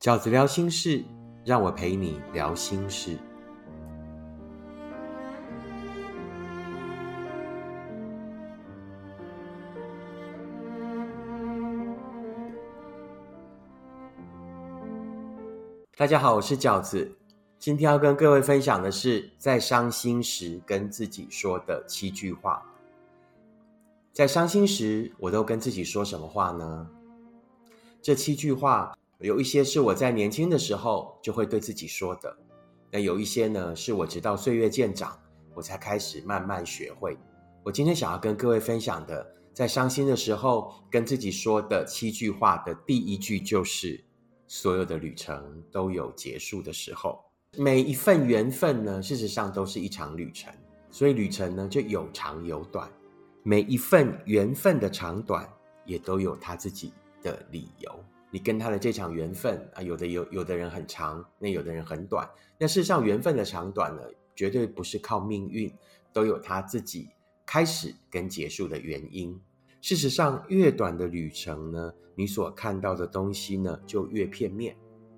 饺子聊心事，让我陪你聊心事。大家好，我是饺子。今天要跟各位分享的是，在伤心时跟自己说的七句话。在伤心时，我都跟自己说什么话呢？这七句话。有一些是我在年轻的时候就会对自己说的，那有一些呢是我直到岁月渐长，我才开始慢慢学会。我今天想要跟各位分享的，在伤心的时候跟自己说的七句话的第一句就是：所有的旅程都有结束的时候，每一份缘分呢，事实上都是一场旅程，所以旅程呢就有长有短，每一份缘分的长短也都有他自己的理由。你跟他的这场缘分啊，有的有有的人很长，那有的人很短。那事实上，缘分的长短呢，绝对不是靠命运，都有他自己开始跟结束的原因。事实上，越短的旅程呢，你所看到的东西呢，就越片面。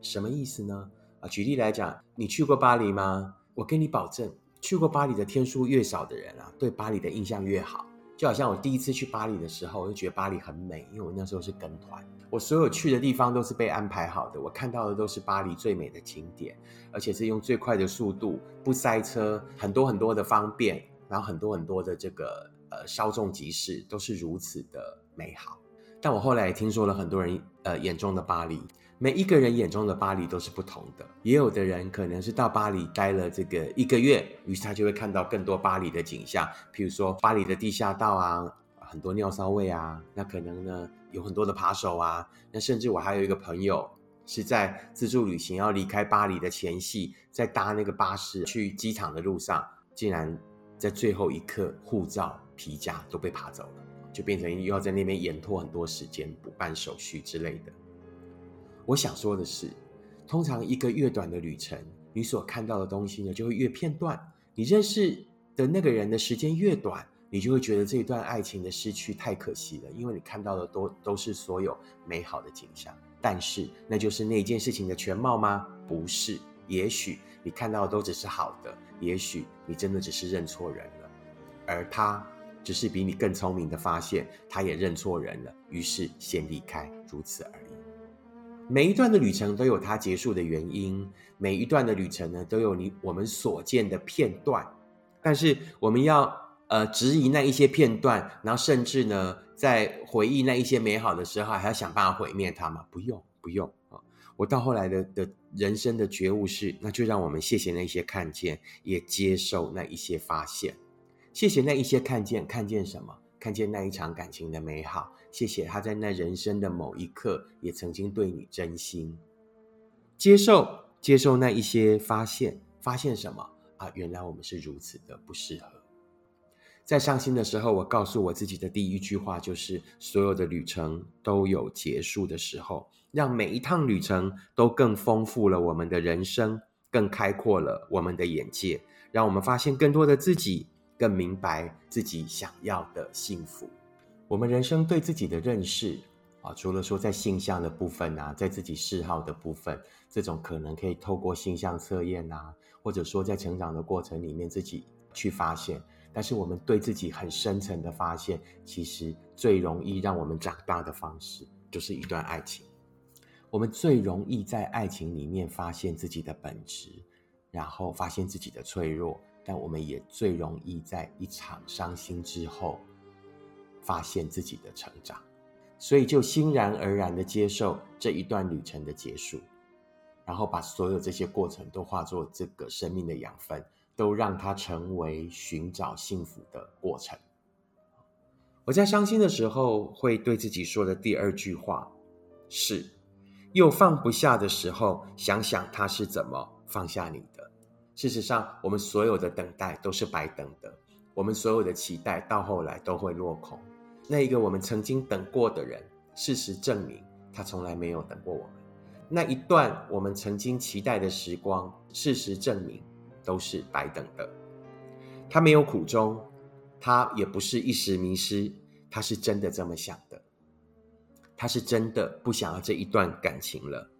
什么意思呢？啊，举例来讲，你去过巴黎吗？我跟你保证，去过巴黎的天数越少的人啊，对巴黎的印象越好。就好像我第一次去巴黎的时候，我就觉得巴黎很美，因为我那时候是跟团，我所有去的地方都是被安排好的，我看到的都是巴黎最美的景点，而且是用最快的速度，不塞车，很多很多的方便，然后很多很多的这个呃稍纵即逝，都是如此的美好。但我后来也听说了很多人呃眼中的巴黎。每一个人眼中的巴黎都是不同的，也有的人可能是到巴黎待了这个一个月，于是他就会看到更多巴黎的景象，譬如说巴黎的地下道啊，很多尿骚味啊，那可能呢有很多的扒手啊，那甚至我还有一个朋友是在自助旅行要离开巴黎的前夕，在搭那个巴士去机场的路上，竟然在最后一刻护照、皮夹都被扒走了，就变成又要在那边延拖很多时间补办手续之类的。我想说的是，通常一个越短的旅程，你所看到的东西呢，就会越片段。你认识的那个人的时间越短，你就会觉得这一段爱情的失去太可惜了，因为你看到的都都是所有美好的景象。但是，那就是那件事情的全貌吗？不是。也许你看到的都只是好的，也许你真的只是认错人了，而他只是比你更聪明的发现，他也认错人了，于是先离开，如此而已。每一段的旅程都有它结束的原因，每一段的旅程呢都有你我们所见的片段，但是我们要呃质疑那一些片段，然后甚至呢在回忆那一些美好的时候，还要想办法毁灭它吗？不用，不用啊！我到后来的的人生的觉悟是，那就让我们谢谢那些看见，也接受那一些发现，谢谢那一些看见，看见什么？看见那一场感情的美好，谢谢他在那人生的某一刻也曾经对你真心。接受接受那一些发现，发现什么啊？原来我们是如此的不适合。在伤心的时候，我告诉我自己的第一句话就是：所有的旅程都有结束的时候，让每一趟旅程都更丰富了我们的人生，更开阔了我们的眼界，让我们发现更多的自己。更明白自己想要的幸福。我们人生对自己的认识啊，除了说在性向的部分啊，在自己嗜好的部分，这种可能可以透过性向测验啊，或者说在成长的过程里面自己去发现。但是我们对自己很深层的发现，其实最容易让我们长大的方式，就是一段爱情。我们最容易在爱情里面发现自己的本质，然后发现自己的脆弱。但我们也最容易在一场伤心之后，发现自己的成长，所以就欣然而然的接受这一段旅程的结束，然后把所有这些过程都化作这个生命的养分，都让它成为寻找幸福的过程。我在伤心的时候会对自己说的第二句话是：又放不下的时候，想想他是怎么放下你的。事实上，我们所有的等待都是白等的，我们所有的期待到后来都会落空。那一个我们曾经等过的人，事实证明他从来没有等过我们。那一段我们曾经期待的时光，事实证明都是白等的。他没有苦衷，他也不是一时迷失，他是真的这么想的，他是真的不想要这一段感情了。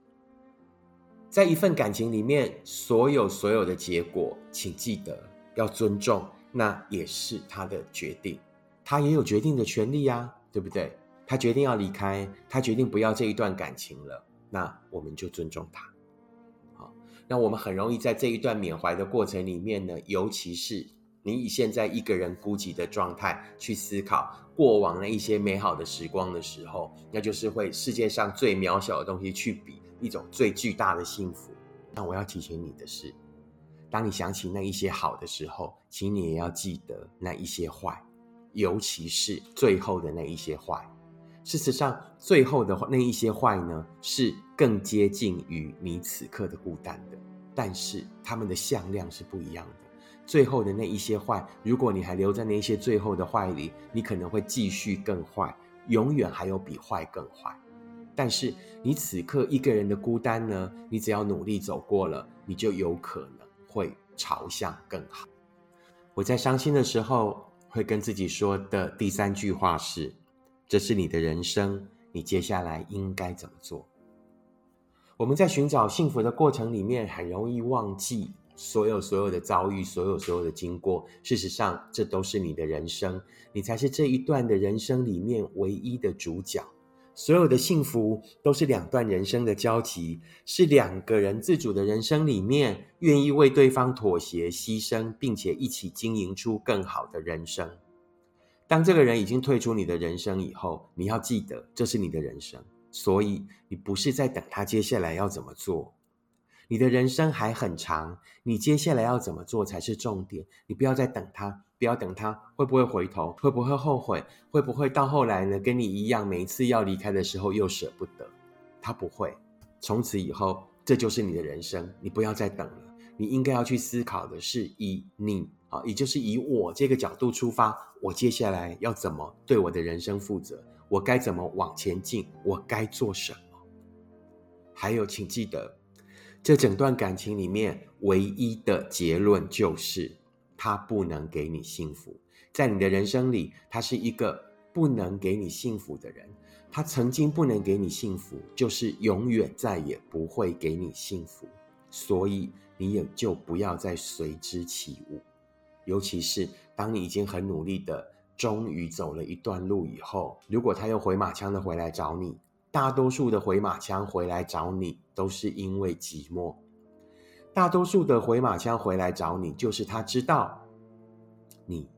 在一份感情里面，所有所有的结果，请记得要尊重，那也是他的决定，他也有决定的权利呀，对不对？他决定要离开，他决定不要这一段感情了，那我们就尊重他。好，那我们很容易在这一段缅怀的过程里面呢，尤其是你以现在一个人孤寂的状态去思考过往那一些美好的时光的时候，那就是会世界上最渺小的东西去比一种最巨大的幸福。那我要提醒你的是，当你想起那一些好的时候，请你也要记得那一些坏，尤其是最后的那一些坏。事实上，最后的那一些坏呢，是更接近于你此刻的孤单的，但是他们的向量是不一样的。最后的那一些坏，如果你还留在那些最后的坏里，你可能会继续更坏，永远还有比坏更坏。但是你此刻一个人的孤单呢，你只要努力走过了，你就有可能会朝向更好。我在伤心的时候，会跟自己说的第三句话是。这是你的人生，你接下来应该怎么做？我们在寻找幸福的过程里面，很容易忘记所有所有的遭遇，所有所有的经过。事实上，这都是你的人生，你才是这一段的人生里面唯一的主角。所有的幸福都是两段人生的交集，是两个人自主的人生里面，愿意为对方妥协、牺牲，并且一起经营出更好的人生。当这个人已经退出你的人生以后，你要记得这是你的人生，所以你不是在等他接下来要怎么做。你的人生还很长，你接下来要怎么做才是重点。你不要再等他，不要等他会不会回头，会不会后悔，会不会到后来呢？跟你一样，每一次要离开的时候又舍不得。他不会，从此以后这就是你的人生，你不要再等了。你应该要去思考的是以你。啊，也就是以我这个角度出发，我接下来要怎么对我的人生负责？我该怎么往前进？我该做什么？还有，请记得，这整段感情里面唯一的结论就是，他不能给你幸福。在你的人生里，他是一个不能给你幸福的人。他曾经不能给你幸福，就是永远再也不会给你幸福。所以，你也就不要再随之起舞。尤其是当你已经很努力的，终于走了一段路以后，如果他又回马枪的回来找你，大多数的回马枪回来找你都是因为寂寞，大多数的回马枪回来找你，就是他知道你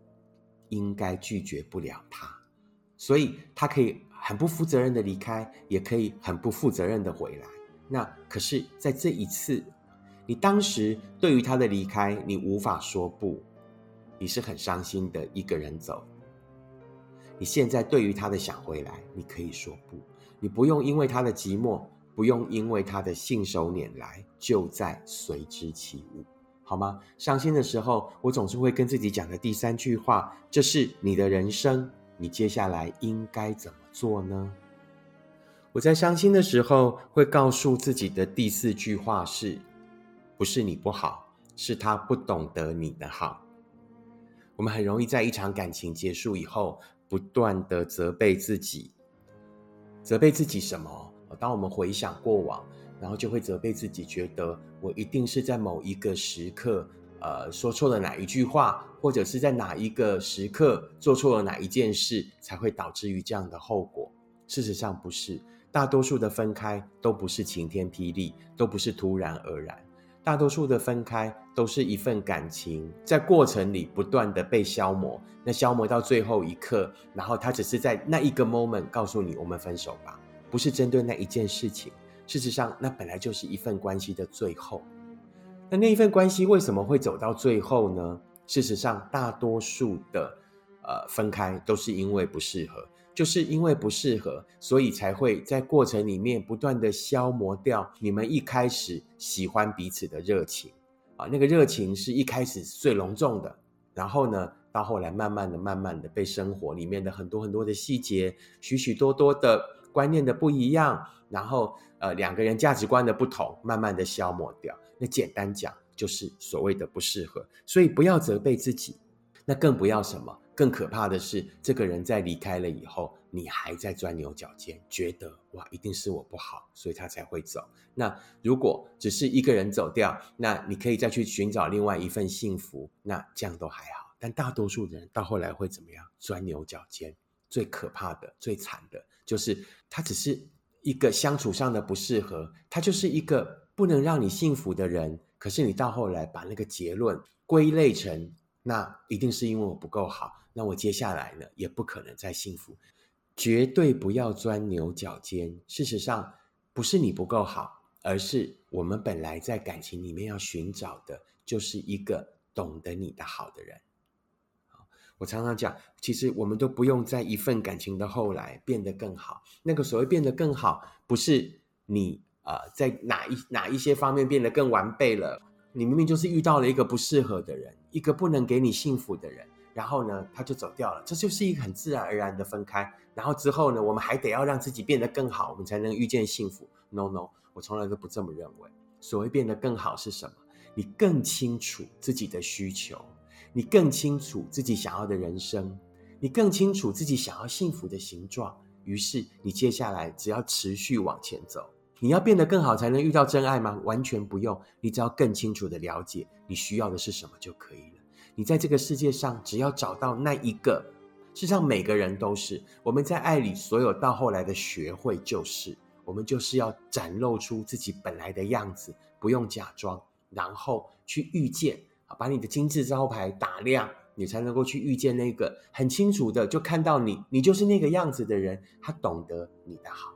应该拒绝不了他，所以他可以很不负责任的离开，也可以很不负责任的回来。那可是，在这一次，你当时对于他的离开，你无法说不。你是很伤心的一个人走，你现在对于他的想回来，你可以说不，你不用因为他的寂寞，不用因为他的信手拈来，就在随之起舞，好吗？伤心的时候，我总是会跟自己讲的第三句话，这是你的人生，你接下来应该怎么做呢？我在伤心的时候，会告诉自己的第四句话是：不是你不好，是他不懂得你的好。我们很容易在一场感情结束以后，不断的责备自己，责备自己什么？当我们回想过往，然后就会责备自己，觉得我一定是在某一个时刻，呃，说错了哪一句话，或者是在哪一个时刻做错了哪一件事，才会导致于这样的后果。事实上不是，大多数的分开都不是晴天霹雳，都不是突然而然。大多数的分开都是一份感情，在过程里不断的被消磨，那消磨到最后一刻，然后他只是在那一个 moment 告诉你我们分手吧，不是针对那一件事情。事实上，那本来就是一份关系的最后。那那一份关系为什么会走到最后呢？事实上，大多数的呃分开都是因为不适合。就是因为不适合，所以才会在过程里面不断的消磨掉你们一开始喜欢彼此的热情啊，那个热情是一开始最隆重的，然后呢，到后来慢慢的、慢慢的被生活里面的很多很多的细节、许许多多的观念的不一样，然后呃两个人价值观的不同，慢慢的消磨掉。那简单讲，就是所谓的不适合。所以不要责备自己，那更不要什么。更可怕的是，这个人在离开了以后，你还在钻牛角尖，觉得哇，一定是我不好，所以他才会走。那如果只是一个人走掉，那你可以再去寻找另外一份幸福，那这样都还好。但大多数人到后来会怎么样？钻牛角尖。最可怕的、最惨的，就是他只是一个相处上的不适合，他就是一个不能让你幸福的人。可是你到后来把那个结论归类成，那一定是因为我不够好，那我接下来呢也不可能再幸福。绝对不要钻牛角尖。事实上，不是你不够好，而是我们本来在感情里面要寻找的，就是一个懂得你的好的人。我常常讲，其实我们都不用在一份感情的后来变得更好。那个所谓变得更好，不是你啊在哪一哪一些方面变得更完备了。你明明就是遇到了一个不适合的人，一个不能给你幸福的人，然后呢他就走掉了，这就是一个很自然而然的分开。然后之后呢，我们还得要让自己变得更好，我们才能遇见幸福。No No，我从来都不这么认为。所谓变得更好是什么？你更清楚自己的需求。你更清楚自己想要的人生，你更清楚自己想要幸福的形状。于是，你接下来只要持续往前走。你要变得更好才能遇到真爱吗？完全不用。你只要更清楚的了解你需要的是什么就可以了。你在这个世界上，只要找到那一个，事实上每个人都是。我们在爱里所有到后来的学会，就是我们就是要展露出自己本来的样子，不用假装，然后去遇见。把你的金字招牌打亮，你才能够去遇见那个很清楚的就看到你，你就是那个样子的人。他懂得你的好，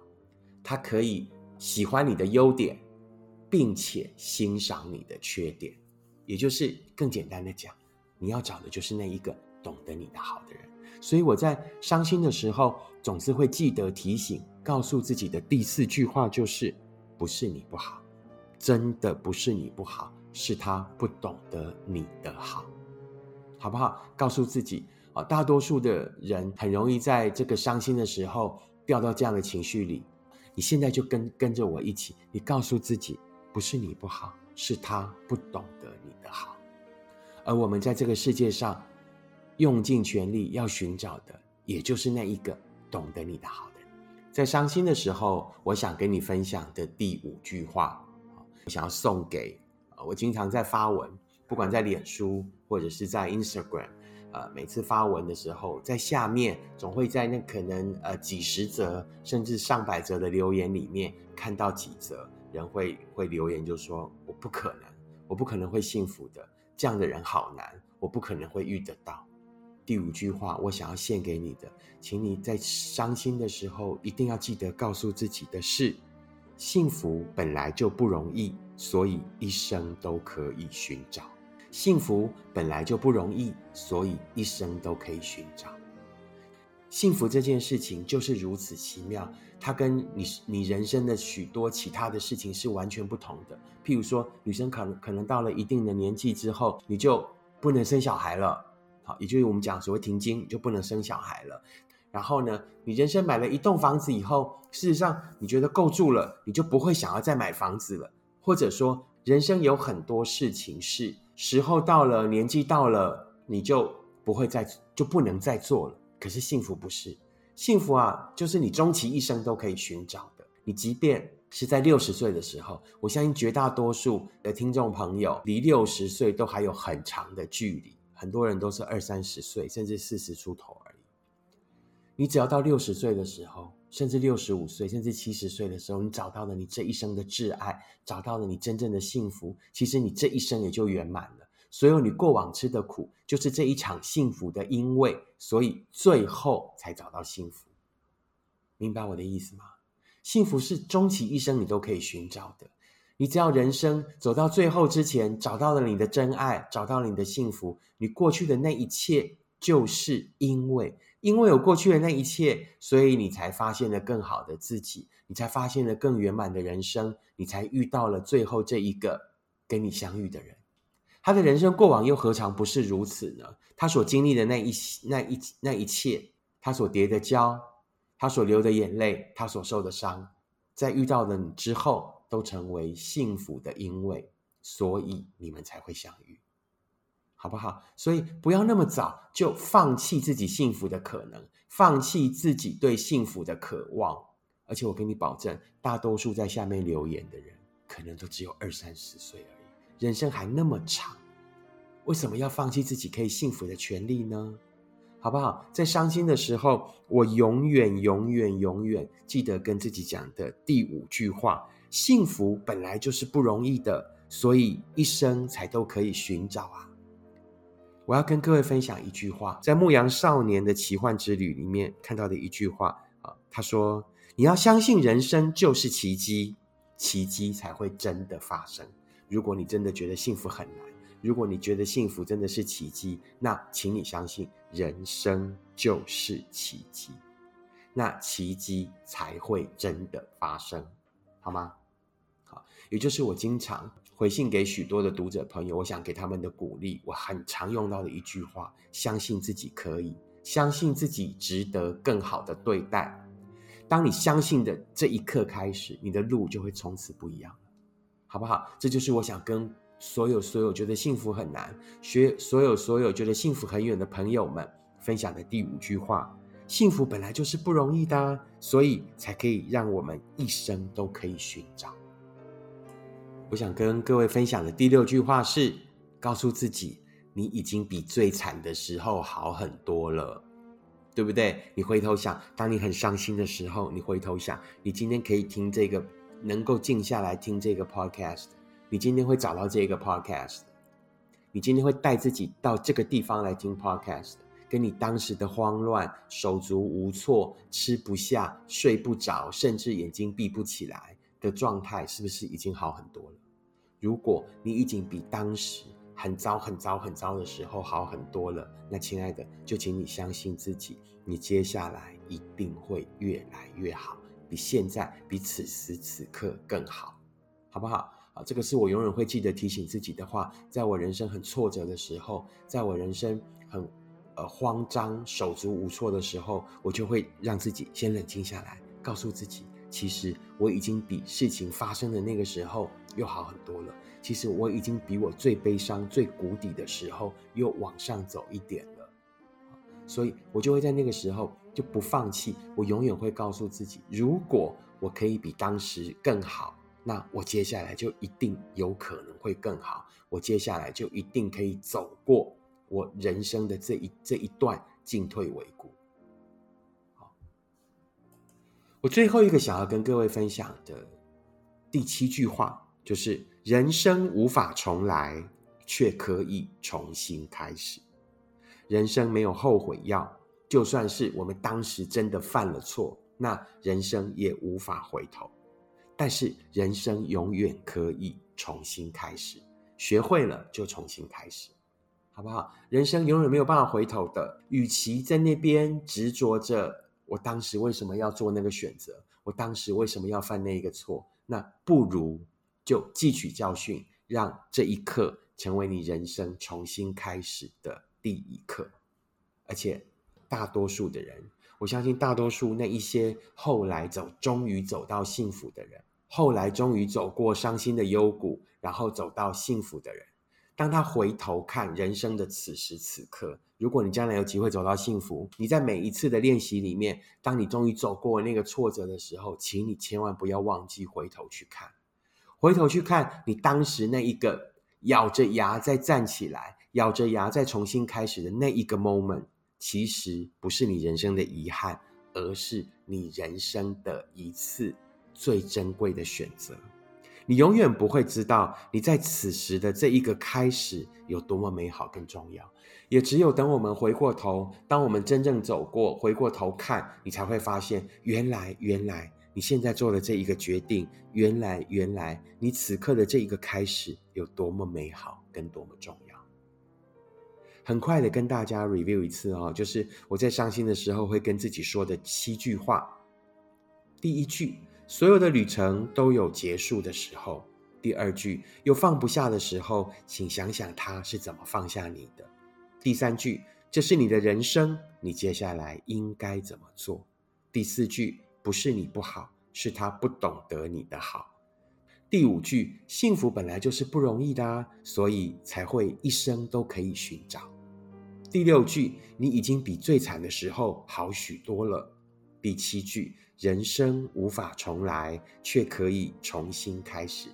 他可以喜欢你的优点，并且欣赏你的缺点。也就是更简单的讲，你要找的就是那一个懂得你的好的人。所以我在伤心的时候，总是会记得提醒，告诉自己的第四句话就是：不是你不好，真的不是你不好。是他不懂得你的好，好不好？告诉自己啊，大多数的人很容易在这个伤心的时候掉到这样的情绪里。你现在就跟跟着我一起，你告诉自己，不是你不好，是他不懂得你的好。而我们在这个世界上用尽全力要寻找的，也就是那一个懂得你的好的。在伤心的时候，我想跟你分享的第五句话，我想要送给。我经常在发文，不管在脸书或者是在 Instagram，呃，每次发文的时候，在下面总会在那可能呃几十则甚至上百则的留言里面看到几则人会会留言，就说我不可能，我不可能会幸福的，这样的人好难，我不可能会遇得到。第五句话，我想要献给你的，请你在伤心的时候一定要记得告诉自己的是：幸福本来就不容易。所以一生都可以寻找幸福，本来就不容易，所以一生都可以寻找幸福。这件事情就是如此奇妙，它跟你你人生的许多其他的事情是完全不同的。譬如说，女生可能可能到了一定的年纪之后，你就不能生小孩了，好，也就是我们讲所谓停经，就不能生小孩了。然后呢，你人生买了一栋房子以后，事实上你觉得够住了，你就不会想要再买房子了。或者说，人生有很多事情是时候到了，年纪到了，你就不会再就不能再做了。可是幸福不是幸福啊，就是你终其一生都可以寻找的。你即便是在六十岁的时候，我相信绝大多数的听众朋友离六十岁都还有很长的距离，很多人都是二三十岁，甚至四十出头而已。你只要到六十岁的时候。甚至六十五岁，甚至七十岁的时候，你找到了你这一生的挚爱，找到了你真正的幸福，其实你这一生也就圆满了。所有你过往吃的苦，就是这一场幸福的因为，所以最后才找到幸福。明白我的意思吗？幸福是终其一生你都可以寻找的。你只要人生走到最后之前，找到了你的真爱，找到了你的幸福，你过去的那一切，就是因为。因为有过去的那一切，所以你才发现了更好的自己，你才发现了更圆满的人生，你才遇到了最后这一个跟你相遇的人。他的人生过往又何尝不是如此呢？他所经历的那一那一那一切，他所叠的跤，他所流的眼泪，他所受的伤，在遇到了你之后，都成为幸福的因为，所以你们才会相遇。好不好？所以不要那么早就放弃自己幸福的可能，放弃自己对幸福的渴望。而且我跟你保证，大多数在下面留言的人，可能都只有二三十岁而已，人生还那么长，为什么要放弃自己可以幸福的权利呢？好不好？在伤心的时候，我永远、永远、永远记得跟自己讲的第五句话：幸福本来就是不容易的，所以一生才都可以寻找啊！我要跟各位分享一句话，在《牧羊少年的奇幻之旅》里面看到的一句话啊，他说：“你要相信人生就是奇迹，奇迹才会真的发生。如果你真的觉得幸福很难。”如果你觉得幸福真的是奇迹，那请你相信，人生就是奇迹，那奇迹才会真的发生，好吗？好，也就是我经常回信给许多的读者朋友，我想给他们的鼓励，我很常用到的一句话：相信自己可以，相信自己值得更好的对待。当你相信的这一刻开始，你的路就会从此不一样好不好？这就是我想跟。所有所有觉得幸福很难，学所有所有觉得幸福很远的朋友们分享的第五句话：幸福本来就是不容易的，所以才可以让我们一生都可以寻找。我想跟各位分享的第六句话是：告诉自己，你已经比最惨的时候好很多了，对不对？你回头想，当你很伤心的时候，你回头想，你今天可以听这个，能够静下来听这个 podcast。你今天会找到这个 podcast，你今天会带自己到这个地方来听 podcast，跟你当时的慌乱、手足无措、吃不下、睡不着，甚至眼睛闭不起来的状态，是不是已经好很多了？如果你已经比当时很糟、很糟、很糟的时候好很多了，那亲爱的，就请你相信自己，你接下来一定会越来越好，比现在、比此时此刻更好，好不好？啊，这个是我永远会记得提醒自己的话。在我人生很挫折的时候，在我人生很呃慌张、手足无措的时候，我就会让自己先冷静下来，告诉自己，其实我已经比事情发生的那个时候又好很多了。其实我已经比我最悲伤、最谷底的时候又往上走一点了。所以我就会在那个时候就不放弃。我永远会告诉自己，如果我可以比当时更好。那我接下来就一定有可能会更好，我接下来就一定可以走过我人生的这一这一段进退维谷。好，我最后一个想要跟各位分享的第七句话就是：人生无法重来，却可以重新开始。人生没有后悔药，就算是我们当时真的犯了错，那人生也无法回头。但是人生永远可以重新开始，学会了就重新开始，好不好？人生永远没有办法回头的。与其在那边执着着我当时为什么要做那个选择，我当时为什么要犯那一个错，那不如就汲取教训，让这一刻成为你人生重新开始的第一课。而且，大多数的人，我相信大多数那一些后来走，终于走到幸福的人。后来终于走过伤心的幽谷，然后走到幸福的人。当他回头看人生的此时此刻，如果你将来有机会走到幸福，你在每一次的练习里面，当你终于走过那个挫折的时候，请你千万不要忘记回头去看，回头去看你当时那一个咬着牙再站起来，咬着牙再重新开始的那一个 moment，其实不是你人生的遗憾，而是你人生的一次。最珍贵的选择，你永远不会知道你在此时的这一个开始有多么美好、更重要。也只有等我们回过头，当我们真正走过，回过头看，你才会发现，原来，原来你现在做的这一个决定，原来，原来你此刻的这一个开始有多么美好，跟多么重要。很快的跟大家 review 一次哦，就是我在伤心的时候会跟自己说的七句话。第一句。所有的旅程都有结束的时候。第二句，有放不下的时候，请想想他是怎么放下你的。第三句，这是你的人生，你接下来应该怎么做？第四句，不是你不好，是他不懂得你的好。第五句，幸福本来就是不容易的啊，所以才会一生都可以寻找。第六句，你已经比最惨的时候好许多了。第七句，人生无法重来，却可以重新开始，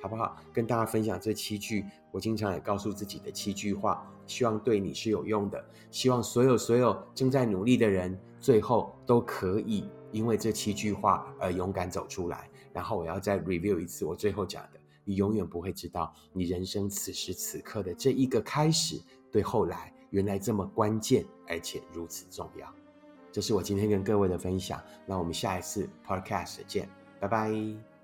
好不好？跟大家分享这七句，我经常也告诉自己的七句话，希望对你是有用的。希望所有所有正在努力的人，最后都可以因为这七句话而勇敢走出来。然后我要再 review 一次我最后讲的，你永远不会知道，你人生此时此刻的这一个开始，对后来原来这么关键，而且如此重要。这是我今天跟各位的分享，那我们下一次 podcast 见，拜拜。